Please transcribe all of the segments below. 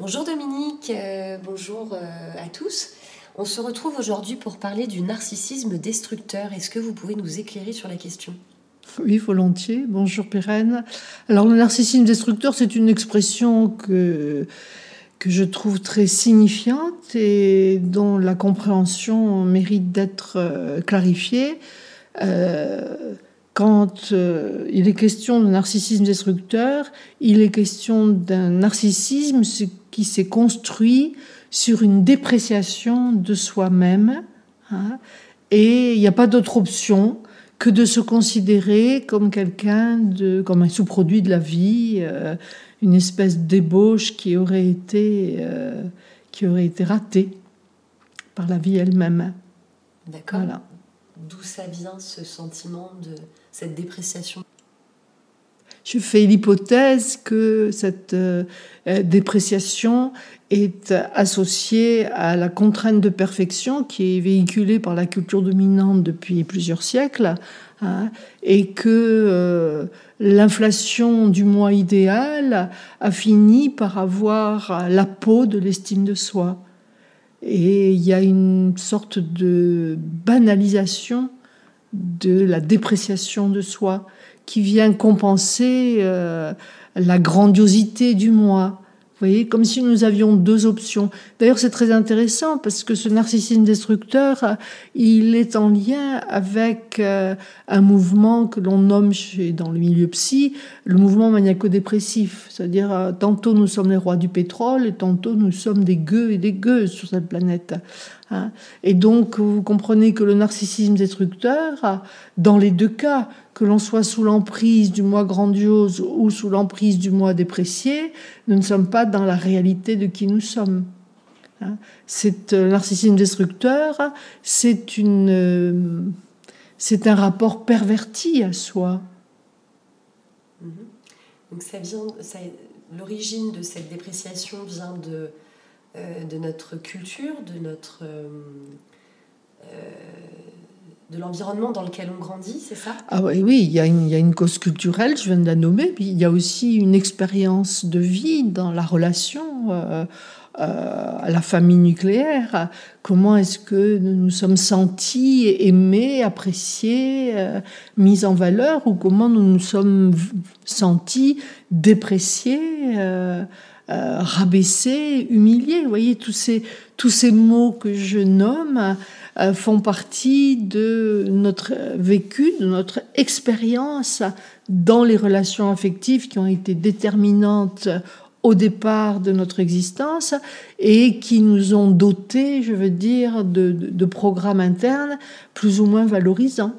Bonjour Dominique, euh, bonjour euh, à tous. On se retrouve aujourd'hui pour parler du narcissisme destructeur. Est-ce que vous pouvez nous éclairer sur la question? Oui, volontiers. Bonjour Pérenne. Alors le narcissisme destructeur, c'est une expression que, je trouve très signifiante et dont la compréhension mérite d'être euh, clarifiée. Quand euh, il est question de narcissisme destructeur, il est question d'un narcissisme qui s'est construit sur une dépréciation de soi-même. Hein, et il n'y a pas d'autre option que de se considérer comme quelqu'un de, comme un sous-produit de la vie, euh, une espèce d'ébauche qui aurait été, euh, qui aurait été ratée par la vie elle-même. D'accord. Voilà. D'où ça vient ce sentiment de cette dépréciation Je fais l'hypothèse que cette euh, dépréciation est associée à la contrainte de perfection qui est véhiculée par la culture dominante depuis plusieurs siècles hein, et que euh, l'inflation du moi idéal a fini par avoir la peau de l'estime de soi. Et il y a une sorte de banalisation de la dépréciation de soi qui vient compenser euh, la grandiosité du moi. Vous voyez, comme si nous avions deux options. D'ailleurs, c'est très intéressant parce que ce narcissisme destructeur, il est en lien avec euh, un mouvement que l'on nomme chez, dans le milieu psy le mouvement maniaco-dépressif. C'est-à-dire, euh, tantôt nous sommes les rois du pétrole et tantôt nous sommes des gueux et des gueuses sur cette planète. Hein. Et donc, vous comprenez que le narcissisme destructeur, dans les deux cas, que l'on soit sous l'emprise du moi grandiose ou sous l'emprise du moi déprécié, nous ne sommes pas dans la réalité de qui nous sommes. Hein? C'est euh, narcissisme destructeur, euh, c'est un rapport perverti à soi. Mm-hmm. Donc ça vient, l'origine de cette dépréciation vient de, euh, de notre culture, de notre de l'environnement dans lequel on grandit, c'est ça? Ah oui, oui il, y a une, cause culturelle, je viens de la nommer, puis il y a aussi une expérience de vie dans la relation euh, euh, à la famille nucléaire. Comment est-ce que nous nous sommes sentis aimés, appréciés, euh, mis en valeur, ou comment nous nous sommes sentis dépréciés rabaissés, humiliés. Vous voyez, tous ces, tous ces mots que je nomme font partie de notre vécu, de notre expérience dans les relations affectives qui ont été déterminantes au départ de notre existence et qui nous ont dotés, je veux dire, de, de programmes internes plus ou moins valorisants.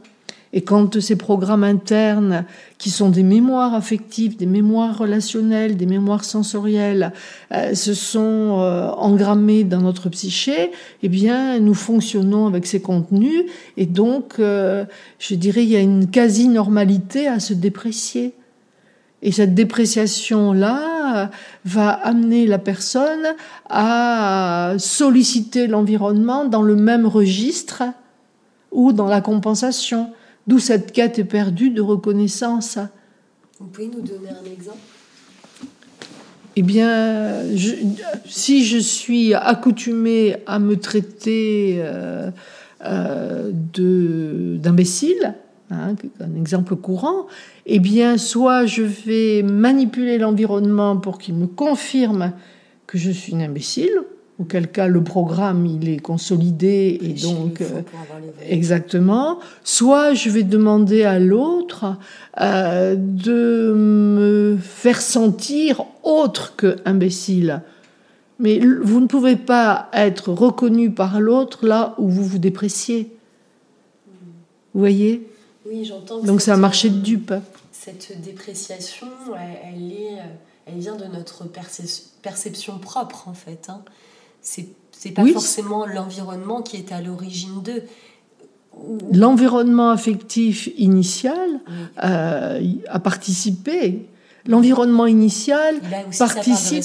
Et quand ces programmes internes, qui sont des mémoires affectives, des mémoires relationnelles, des mémoires sensorielles, euh, se sont euh, engrammés dans notre psyché, eh bien, nous fonctionnons avec ces contenus. Et donc, euh, je dirais, il y a une quasi-normalité à se déprécier. Et cette dépréciation-là va amener la personne à solliciter l'environnement dans le même registre ou dans la compensation. D'où cette quête perdue de reconnaissance. Vous pouvez nous donner un exemple? Eh bien, si je suis accoutumée à me traiter euh, euh, d'imbécile, hein, un exemple courant, eh bien, soit je vais manipuler l'environnement pour qu'il me confirme que je suis une imbécile, auquel cas le programme il est consolidé et donc euh, exactement. Soit je vais demander à l'autre euh, de me faire sentir autre que imbécile. Mais vous ne pouvez pas être reconnu par l'autre là où vous vous dépréciez. Vous voyez? Oui, j'entends. Donc c'est un marché de dupes. Cette dépréciation, elle, est, elle vient de notre perception propre en fait. Hein c'est c'est pas forcément l'environnement qui est à l'origine d'eux. L'environnement affectif initial euh, a participé. L'environnement initial participe.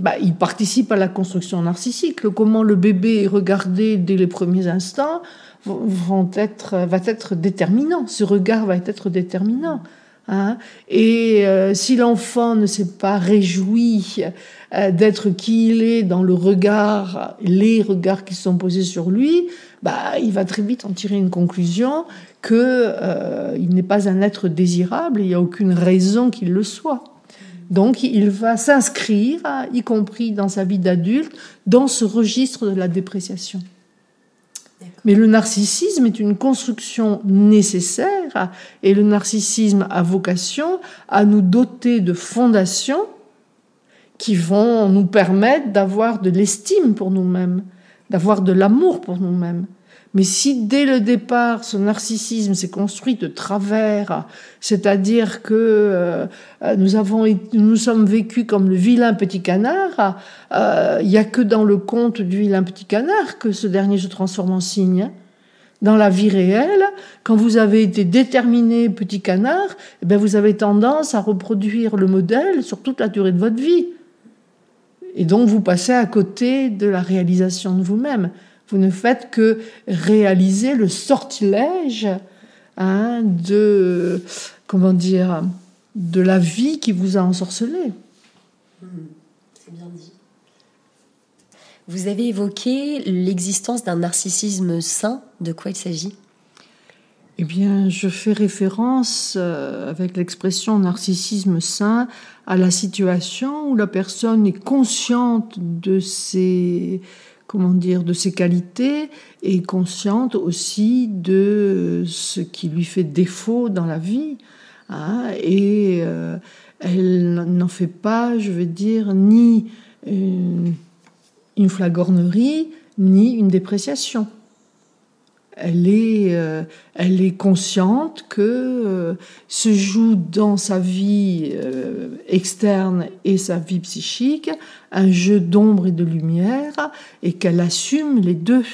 Bah, il participe à la construction narcissique. Comment le bébé est regardé dès les premiers instants vont être, va être déterminant. Ce regard va être déterminant. Hein. Et euh, si l'enfant ne s'est pas réjoui euh, d'être qui il est dans le regard, les regards qui sont posés sur lui, bah, il va très vite en tirer une conclusion que euh, il n'est pas un être désirable, il n'y a aucune raison qu'il le soit. Donc il va s'inscrire, y compris dans sa vie d'adulte, dans ce registre de la dépréciation. Mais le narcissisme est une construction nécessaire et le narcissisme a vocation à nous doter de fondations qui vont nous permettre d'avoir de l'estime pour nous-mêmes, d'avoir de l'amour pour nous-mêmes. Mais si dès le départ ce narcissisme s'est construit de travers, c'est-à-dire que euh, nous avons nous sommes vécus comme le vilain petit canard, euh, il n'y a que dans le conte du vilain petit canard que ce dernier se transforme en cygne. Dans la vie réelle, quand vous avez été déterminé petit canard, eh bien vous avez tendance à reproduire le modèle sur toute la durée de votre vie. Et donc vous passez à côté de la réalisation de vous-même. Vous ne faites que réaliser le sortilège hein, de, comment dire, de la vie qui vous a ensorcelé. Hmm, c'est bien dit. Vous avez évoqué l'existence d'un narcissisme sain. De quoi il s'agit? Eh bien, je fais référence euh, avec l'expression narcissisme sain à la situation où la personne est consciente de ses comment dire, de ses qualités et consciente aussi de ce qui lui fait défaut dans la vie. Hein, et euh, elle n'en fait pas, je veux dire, ni une, une flagornerie, ni une dépréciation elle est, euh, elle est consciente que euh, se joue dans sa vie euh, externe et sa vie psychique un jeu d'ombre et de lumière et qu'elle assume les deux.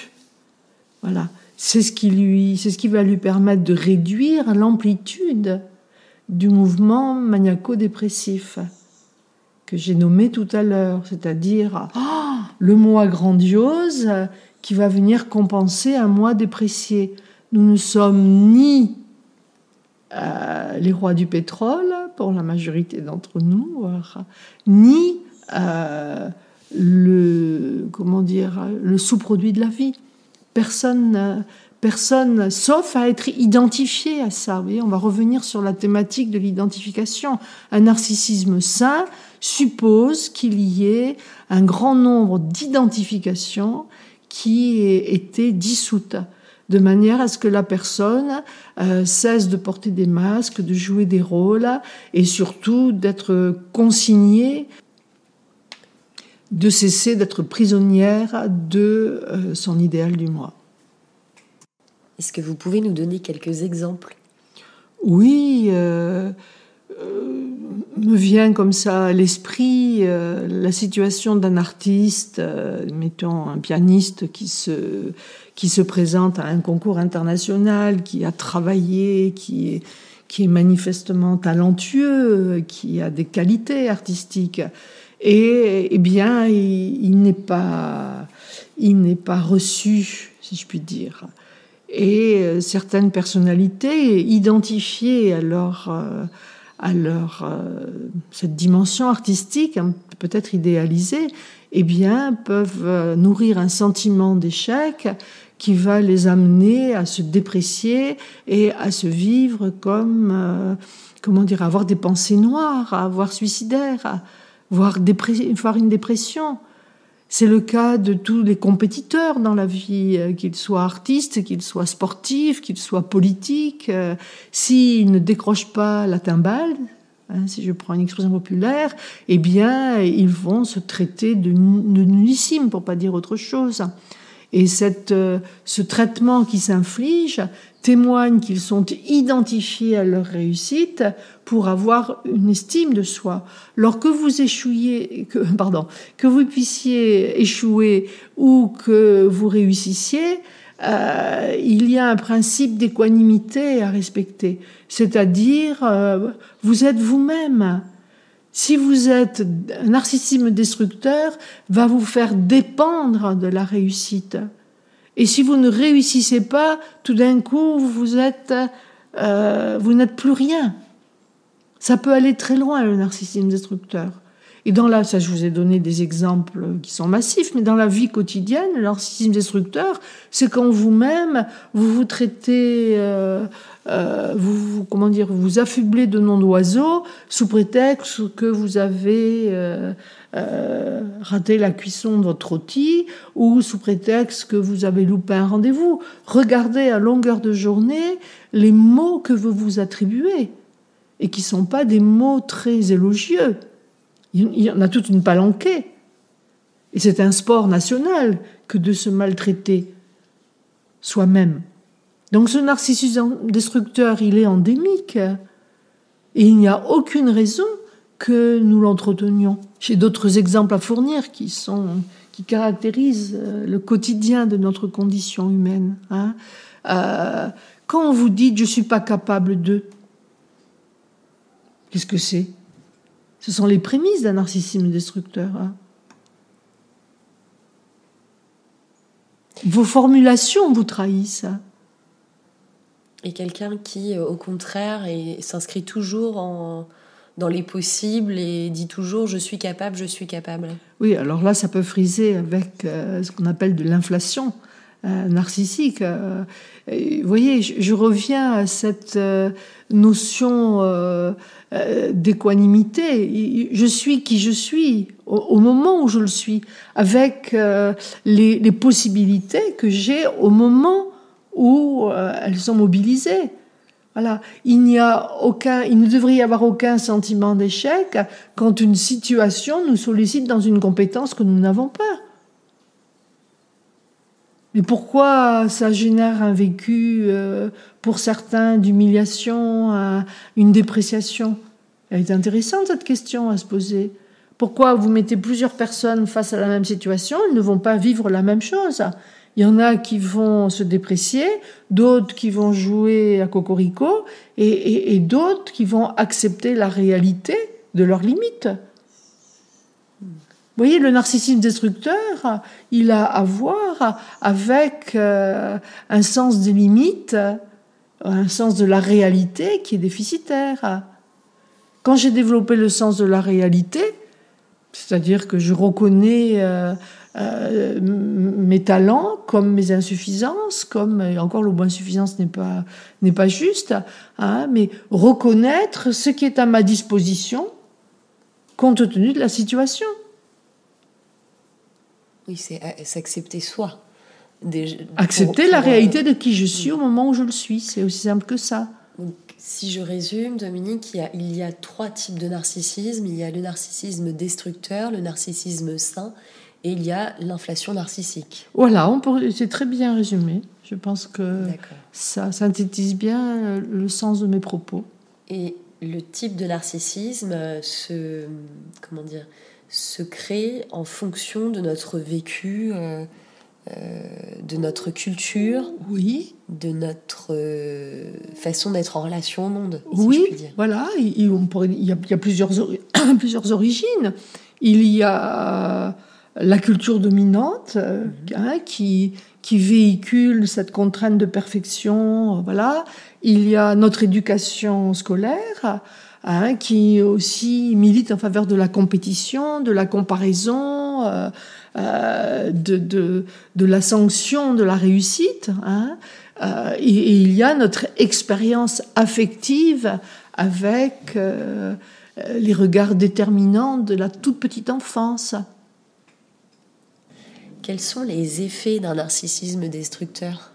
Voilà, c'est ce qui lui, c'est ce qui va lui permettre de réduire l'amplitude du mouvement maniaco-dépressif que j'ai nommé tout à l'heure, c'est-à-dire oh, le moi grandiose qui va venir compenser un moi déprécié. Nous ne sommes ni euh, les rois du pétrole, pour la majorité d'entre nous, ni euh, le, comment dire, le sous-produit de la vie. Personne, personne, sauf à être identifié à ça. Vous on va revenir sur la thématique de l'identification. Un narcissisme sain suppose qu'il y ait un grand nombre d'identifications qui était dissoute, de manière à ce que la personne euh, cesse de porter des masques, de jouer des rôles et surtout d'être consignée, de cesser d'être prisonnière de euh, son idéal du moi. Est-ce que vous pouvez nous donner quelques exemples? Oui. Euh, me vient comme ça à l'esprit euh, la situation d'un artiste, euh, mettons un pianiste qui se, qui se présente à un concours international, qui a travaillé, qui est, qui est manifestement talentueux, qui a des qualités artistiques. Et eh bien, il, il n'est pas, il n'est pas reçu, si je puis dire. Et euh, certaines personnalités identifiées à leur euh, cette dimension artistique, hein, peut-être idéalisée, eh bien, peuvent euh, nourrir un sentiment d'échec qui va les amener à se déprécier et à se vivre comme, euh, comment dire, avoir des pensées noires, à avoir suicidaire, à voir, voir une dépression. C'est le cas de tous les compétiteurs dans la vie, euh, qu'ils soient artistes, qu'ils soient sportifs, qu'ils soient politiques. Euh, s'ils ne décrochent pas la timbale, hein, si je prends une expression populaire, eh bien, ils vont se traiter de, de nullissimes, pour pas dire autre chose. Et cette, euh, ce traitement qui s'inflige témoigne qu'ils sont identifiés à leur réussite pour avoir une estime de soi. Alors que vous échouiez, que, pardon, que vous puissiez échouer ou que vous réussissiez, euh, il y a un principe d'équanimité à respecter. C'est-à-dire, euh, vous êtes vous-même. Si vous êtes un narcissisme destructeur, va vous faire dépendre de la réussite. Et si vous ne réussissez pas, tout d'un coup, euh, vous n'êtes plus rien. Ça peut aller très loin, le narcissisme destructeur. Et dans la, ça je vous ai donné des exemples qui sont massifs, mais dans la vie quotidienne, le narcissisme destructeur, c'est quand vous-même, vous vous traitez, euh, euh, vous, comment dire, vous affublez de noms d'oiseaux sous prétexte que vous avez euh, raté la cuisson de votre rôti ou sous prétexte que vous avez loupé un rendez-vous. Regardez à longueur de journée les mots que vous vous attribuez et qui sont pas des mots très élogieux. Il y en a toute une palanquée. Et c'est un sport national que de se maltraiter soi-même. Donc ce narcissisme destructeur, il est endémique. Et il n'y a aucune raison que nous l'entretenions. J'ai d'autres exemples à fournir qui, sont, qui caractérisent euh, le quotidien de notre condition humaine. Hein. Euh, quand vous dites je ne suis pas capable de, qu'est-ce que c'est? Ce sont les prémices d'un narcissisme destructeur. Hein. Vos formulations vous trahissent. Et quelqu'un qui, euh, au contraire, s'inscrit toujours en, dans les possibles et dit toujours je suis capable, je suis capable. Oui, alors là, ça peut friser avec euh, ce qu'on appelle de l'inflation. Euh, narcissique. Vous voyez, je, reviens à cette notion d'équanimité. Je suis qui je suis au, moment où je le suis, avec les, les, possibilités que j'ai au moment où elles sont mobilisées. Voilà, il n'y a aucun, il ne devrait y avoir aucun sentiment d'échec quand une situation nous sollicite dans une compétence que nous n'avons pas. Mais pourquoi ça génère un vécu, euh, pour certains, d'humiliation, une dépréciation? Elle est intéressante cette question à se poser. Pourquoi vous mettez plusieurs personnes face à la même situation? Elles ne vont pas vivre la même chose. Il y en a qui vont se déprécier, d'autres qui vont jouer à cocorico, et, et d'autres qui vont accepter la réalité de leurs limites. Vous voyez, le narcissisme destructeur, il a à voir avec euh, un sens des limites, un sens de la réalité qui est déficitaire. Quand j'ai développé le sens de la réalité, c'est-à-dire que je reconnais euh, euh, mes talents comme mes insuffisances, comme et encore le mot insuffisance n'est pas n'est pas juste, hein, mais reconnaître ce qui est à ma disposition compte tenu de la situation. Oui, c'est s'accepter soi. Accepter la réalité de qui je suis au moment où je le suis, c'est aussi simple que ça. Si je résume, Dominique, il y, a, il y a trois types de narcissisme. Il y a le narcissisme destructeur, le narcissisme sain, et il y a l'inflation narcissique. Voilà, c'est très bien résumé. Je pense que ça synthétise bien le sens de mes propos. Et le type de narcissisme se, comment dire, se crée en fonction de notre vécu, euh, euh, de notre culture, oui, de notre euh, façon d'être en relation au monde. oui, voilà. Il, on pourrait, il, y a, plusieurs, plusieurs origines. Il y a la culture dominante mhm. hein, qui, qui véhicule cette contrainte de perfection. Voilà. Il y a notre éducation scolaire Hein, qui aussi milite en faveur de la compétition, de la comparaison, euh, euh, de, de, de, la sanction de la réussite. Hein, euh, et, il y a notre expérience affective avec euh, les regards déterminants de la toute petite enfance. Quels sont les effets d'un narcissisme destructeur?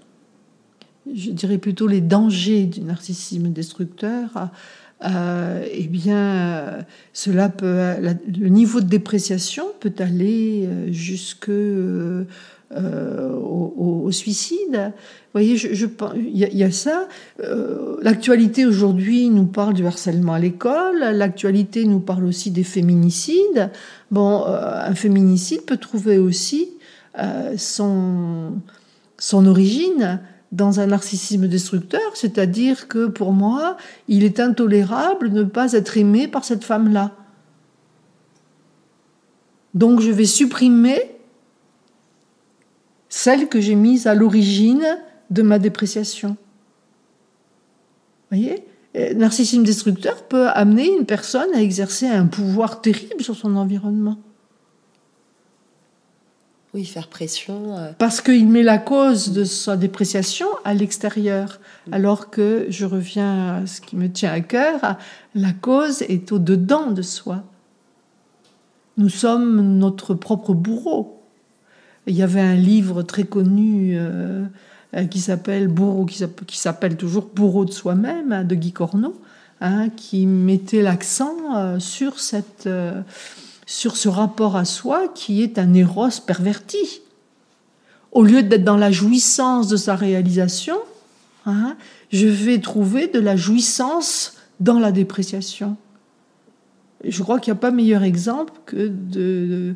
Je dirais plutôt les dangers du narcissisme destructeur. Euh, eh bien, euh, cela peut, le niveau de dépréciation peut aller euh, jusque au, suicide. Vous voyez, je, il, y a, ça. L'actualité aujourd'hui nous parle du harcèlement à l'école. L'actualité nous parle aussi des féminicides. Bon, un féminicide peut trouver aussi son, son origine dans un narcissisme destructeur, c'est-à-dire que pour moi, il est intolérable de ne pas être aimé par cette femme-là. Donc je vais supprimer celle que j'ai mise à l'origine de ma dépréciation. Voyez? Narcissisme destructeur peut amener une personne à exercer un pouvoir terrible sur son environnement. Oui, faire pression. Euh. Parce qu'il met la cause de sa dépréciation à l'extérieur. Mm. Alors que, je reviens à ce qui me tient à cœur, la cause est au-dedans de soi. Nous sommes notre propre bourreau. Il y avait un livre très connu euh, euh, qui s'appelle Bourreau, qui s'appelle toujours Bourreau de soi-même, hein, de Guy Corneau, hein, qui mettait l'accent sur cette sur ce rapport à soi qui est un éros perverti. Au lieu d'être dans la jouissance de sa réalisation, hein, je vais trouver de la jouissance dans la dépréciation. Je crois qu'il n'y a pas meilleur exemple que de,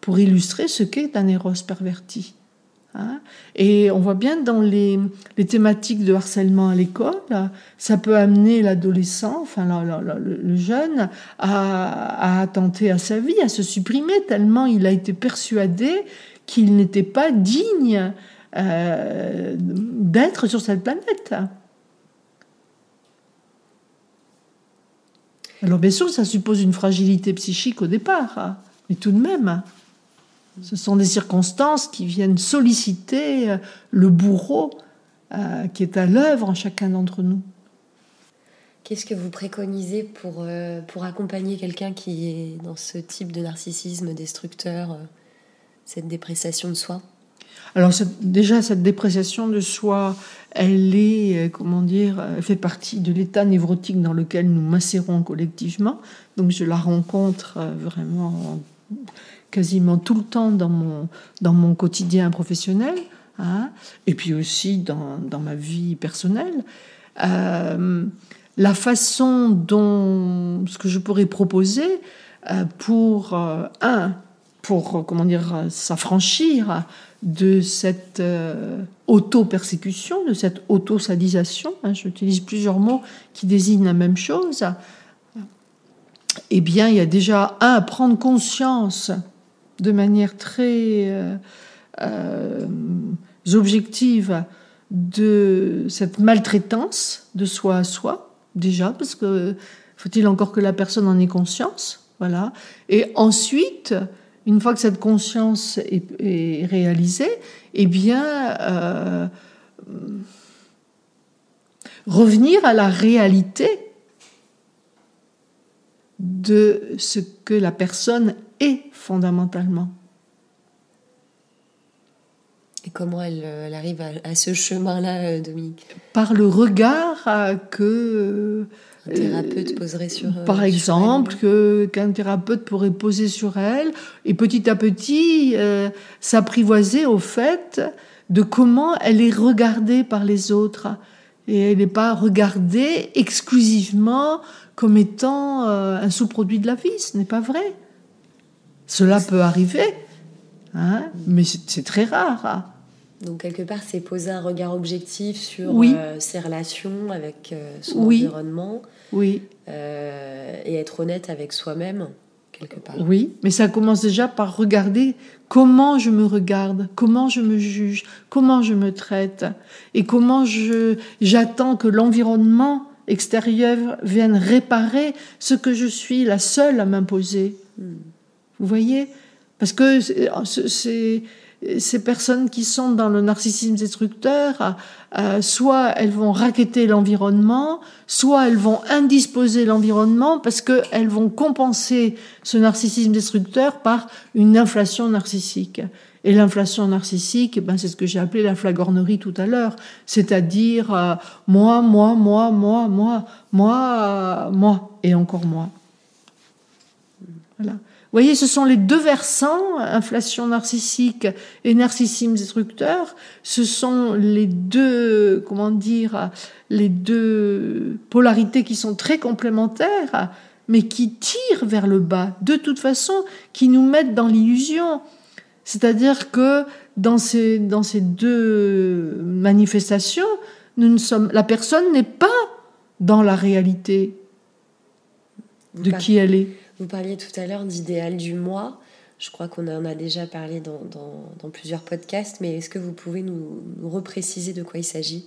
pour illustrer ce qu'est un éros perverti. Hein. Et on voit bien dans les, thématiques de harcèlement à l'école, ça peut amener l'adolescent, enfin le, jeune, à, attenter à sa vie, à se supprimer, tellement il a été persuadé qu'il n'était pas digne euh, d'être sur cette planète. Alors bien sûr, ça suppose une fragilité psychique au départ, mais tout de même. Ce sont des circonstances qui viennent solliciter euh, le bourreau euh, qui est à l'œuvre en chacun d'entre nous. Qu'est-ce que vous préconisez pour, euh, pour accompagner quelqu'un qui est dans ce type de narcissisme destructeur, cette dépréciation de soi? Alors déjà cette dépréciation de soi, elle est comment dire, elle fait partie de l'état névrotique dans lequel nous macérons collectivement. Donc je la rencontre vraiment quasiment tout le temps dans mon, dans mon quotidien professionnel, hein, et puis aussi dans, dans ma vie personnelle. Euh, la façon dont ce que je pourrais proposer euh, pour euh, un pour comment dire s'affranchir de cette auto-persécution, de cette auto-sadisation. Hein, J'utilise plusieurs mots qui désignent la même chose. Eh bien, il y a déjà un prendre conscience de manière très euh, euh, objective de cette maltraitance de soi à soi, déjà, parce que faut-il encore que la personne en ait conscience, voilà. Et ensuite, une fois que cette conscience est, réalisée, eh bien, euh, revenir à la réalité de ce que la personne est fondamentalement. Et comment elle, euh, arrive à, ce chemin-là, euh, Dominique? Par le regard euh, que... Un thérapeute poserait sur Par exemple, que, qu'un thérapeute pourrait poser sur elle, et petit à petit s'apprivoiser au fait de comment elle est regardée par les autres. Et elle n'est pas regardée exclusivement comme étant un sous-produit de la vie, ce n'est pas vrai. Cela peut arriver, hein, mais c'est très rare. Hein. Donc quelque part, c'est poser un regard objectif sur euh, ses relations avec euh, son environnement. Oui. Euh, et être honnête avec soi-même, quelque part. Oui, mais ça commence déjà par regarder comment je me regarde, comment je me juge, comment je me traite, et comment je j'attends que l'environnement extérieur vienne réparer ce que je suis la seule à m'imposer. Hmm. Vous voyez? Parce que ces, ces personnes qui sont dans le narcissisme destructeur, euh, soit elles vont raqueter l'environnement, soit elles vont indisposer l'environnement parce qu'elles vont compenser ce narcissisme destructeur par une inflation narcissique. Et l'inflation narcissique, ben c'est ce que j'ai appelé la flagornerie tout à l'heure, c'est-à-dire euh, moi, moi, moi, moi, moi, moi, moi, et encore moi. Voilà voyez, ce sont les deux versants, inflation narcissique et narcissisme destructeur. Ce sont les deux, comment dire, les deux polarités qui sont très complémentaires, mais qui tirent vers le bas, de toute façon, qui nous mettent dans l'illusion. C'est-à-dire que dans ces, dans ces deux manifestations, nous ne sommes, la personne n'est pas dans la réalité de qui elle est. Vous parliez tout à l'heure d'idéal du moi. Je crois qu'on en a déjà parlé dans, plusieurs podcasts, mais est-ce que vous pouvez nous, repréciser de quoi il s'agit?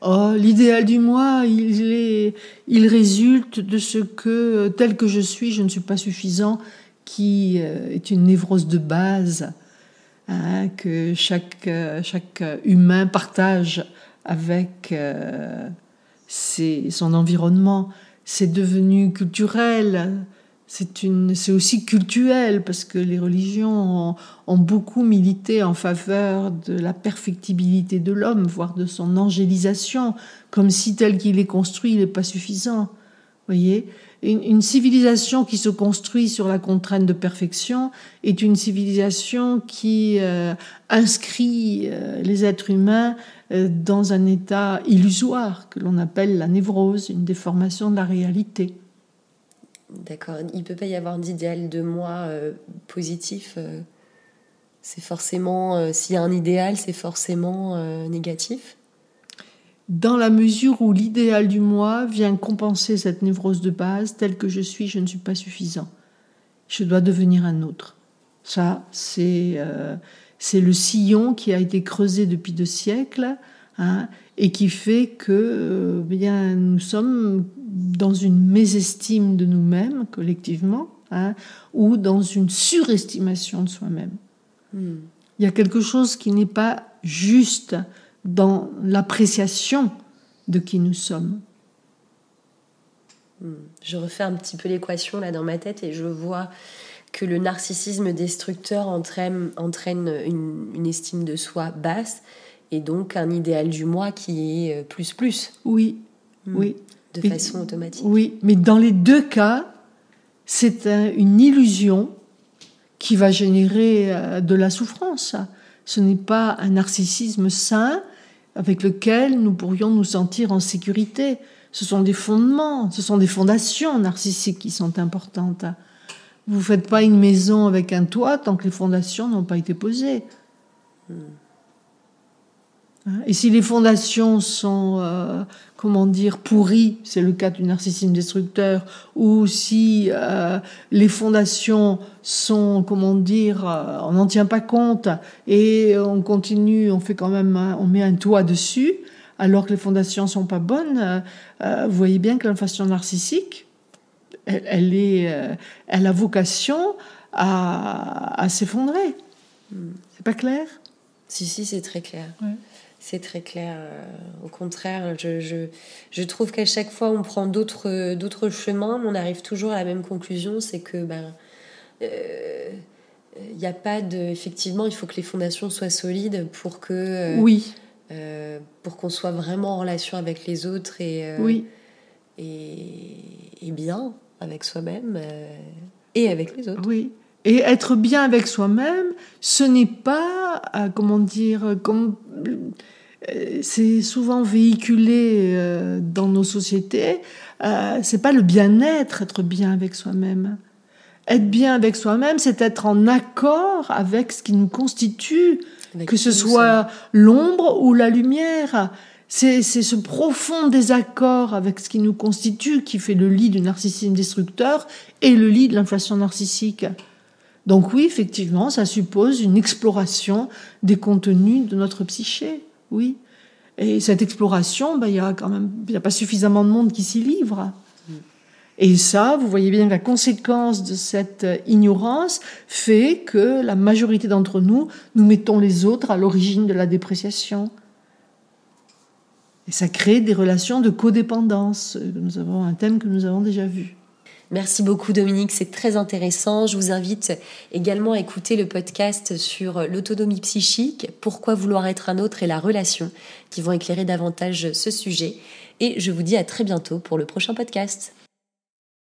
Oh, l'idéal du moi, il résulte de ce que, tel que je suis, je ne suis pas suffisant, qui euh, est une névrose de base hein, que chaque, euh, chaque humain partage avec euh, son environnement. C'est devenu culturel, c'est aussi cultuel parce que les religions ont, beaucoup milité en faveur de la perfectibilité de l'homme, voire de son angélisation, comme si tel qu'il est construit, il n'est pas suffisant. Voyez, une, civilisation qui se construit sur la contrainte de perfection est une civilisation qui euh, inscrit euh, les êtres humains euh, dans un état illusoire que l'on appelle la névrose, une déformation de la réalité. D'accord. Il peut pas y avoir d'idéal de moi euh, positif. Euh, c'est forcément, euh, s'il y a un idéal, c'est forcément négatif. Dans la mesure où l'idéal du moi vient compenser cette névrose de base, telle que je suis, je ne suis pas suffisant. Je dois devenir un autre. Ça, c'est c'est le sillon qui a été creusé depuis deux siècles hein, et qui fait que bien nous sommes dans une mésestime de nous-mêmes collectivement hein, ou dans une surestimation de soi-même. Hmm. Il y a quelque chose qui n'est pas juste dans l'appréciation de qui nous sommes. Hmm. Je refais un petit peu l'équation là dans ma tête et je vois que le narcissisme destructeur entraîne, entraîne une, une, estime de soi basse et donc un idéal du moi qui est euh, plus plus. Oui, hmm. oui de façon automatique. Oui, mais dans les deux cas, c'est une illusion qui va générer euh, de la souffrance. Ce n'est pas un narcissisme sain avec lequel nous pourrions nous sentir en sécurité. Ce sont des fondements, ce sont des fondations narcissiques qui sont importantes. Vous ne faites pas une maison avec un toit tant que les fondations n'ont pas été posées. Hmm. Hein? Et si les fondations sont, euh, comment dire, pourries, c'est le cas du narcissisme destructeur, ou si euh, les fondations sont, comment dire, euh, on n'en tient pas compte et on continue, on fait quand même, on met un toit dessus, alors que les fondations sont pas bonnes, vous voyez bien que l'inflation narcissique, elle, est, elle a vocation à, à s'effondrer. Hmm. C'est pas clair? Si, si, c'est très clair. C'est très clair. Euh, au contraire, je, je, je trouve qu'à chaque fois on prend d'autres, d'autres chemins, on arrive toujours à la même conclusion, c'est que ben, euh, il n'y a pas de. Effectivement, il faut que les fondations soient solides pour que. Euh, oui. pour qu'on soit vraiment en relation avec les autres et. oui. Et, et, bien avec soi-même et avec les autres. Oui. Et être bien avec soi-même, ce n'est pas, comment dire, comme euh, c'est souvent véhiculé euh, dans nos sociétés. Euh, c'est pas le bien-être, être bien avec soi-même. Être bien avec soi-même, c'est être en accord avec ce qui nous constitue, que ce soit l'ombre ou la lumière. C'est ce profond désaccord avec ce qui nous constitue qui fait le lit du narcissisme destructeur et le lit de l'inflation narcissique. Donc oui, effectivement, ça suppose une exploration des contenus de notre psyché oui. Et cette exploration, ben, il y a quand même y a pas suffisamment de monde qui s'y livre. Et ça, vous voyez bien la conséquence de cette ignorance fait que la majorité d'entre nous, nous mettons les autres à l'origine de la dépréciation. Et ça crée des relations de codépendance. Nous avons un thème que nous avons déjà vu. Merci beaucoup Dominique, c'est très intéressant. Je vous invite également à écouter le podcast sur l'autonomie psychique, pourquoi vouloir être un autre et la relation, qui vont éclairer davantage ce sujet. Et je vous dis à très bientôt pour le prochain podcast.